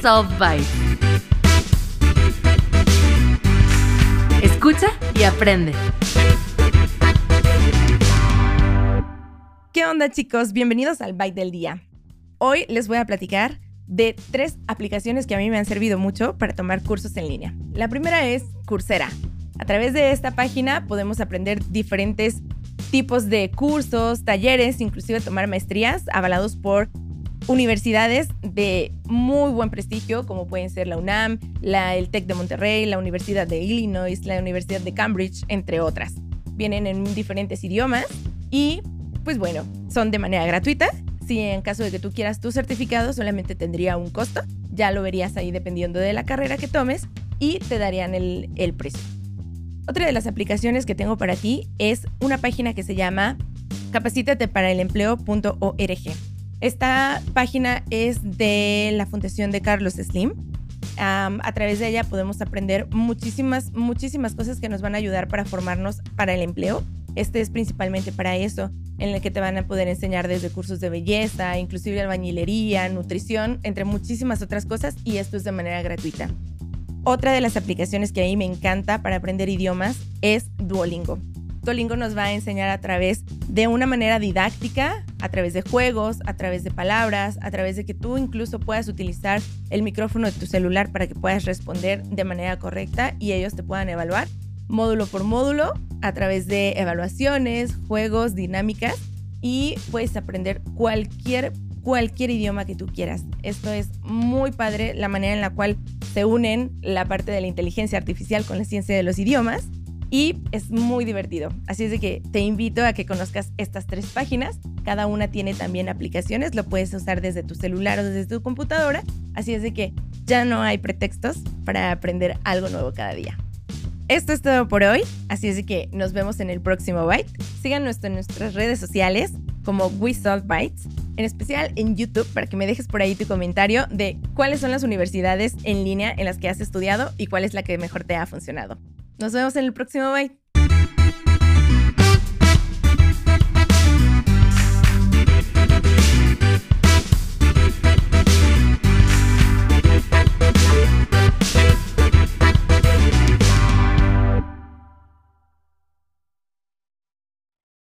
Solve Bytes. Escucha y aprende. ¿Qué onda chicos? Bienvenidos al Byte del Día. Hoy les voy a platicar de tres aplicaciones que a mí me han servido mucho para tomar cursos en línea. La primera es Coursera. A través de esta página podemos aprender diferentes tipos de cursos, talleres, inclusive tomar maestrías avalados por universidades de muy buen prestigio, como pueden ser la UNAM, la, el TEC de Monterrey, la Universidad de Illinois, la Universidad de Cambridge, entre otras. Vienen en diferentes idiomas y, pues bueno, son de manera gratuita. Si en caso de que tú quieras tu certificado, solamente tendría un costo. Ya lo verías ahí dependiendo de la carrera que tomes y te darían el, el precio. Otra de las aplicaciones que tengo para ti es una página que se llama capacítateparaalempleo.org. Esta página es de la Fundación de Carlos Slim. a través de ella podemos aprender muchísimas, muchísimas cosas que nos van a ayudar para formarnos para el empleo. Este es principalmente para eso, en el que te van a poder enseñar desde cursos de belleza, inclusive albañilería, nutrición, entre muchísimas otras cosas, y esto es de manera gratuita. Otra de las aplicaciones que a mí me encanta para aprender idiomas es Duolingo. Duolingo nos va a enseñar a través de una manera didáctica, a través de juegos, a través de palabras, a través de que tú incluso puedas utilizar el micrófono de tu celular para que puedas responder de manera correcta y ellos te puedan evaluar módulo por módulo a través de evaluaciones, juegos, dinámicas y puedes aprender cualquier cualquier idioma que tú quieras. Esto es muy padre, la manera en la cual se unen la parte de la inteligencia artificial con la ciencia de los idiomas y es muy divertido. Así es de que te invito a que conozcas estas tres páginas. Cada una tiene también aplicaciones, lo puedes usar desde tu celular o desde tu computadora. Así es de que ya no hay pretextos para aprender algo nuevo cada día. Esto es todo por hoy, así es de que nos vemos en el próximo Byte. Síganos en nuestras redes sociales como We Bytes en especial en YouTube, para que me dejes por ahí tu comentario de cuáles son las universidades en línea en las que has estudiado y cuál es la que mejor te ha funcionado. Nos vemos en el próximo Bye.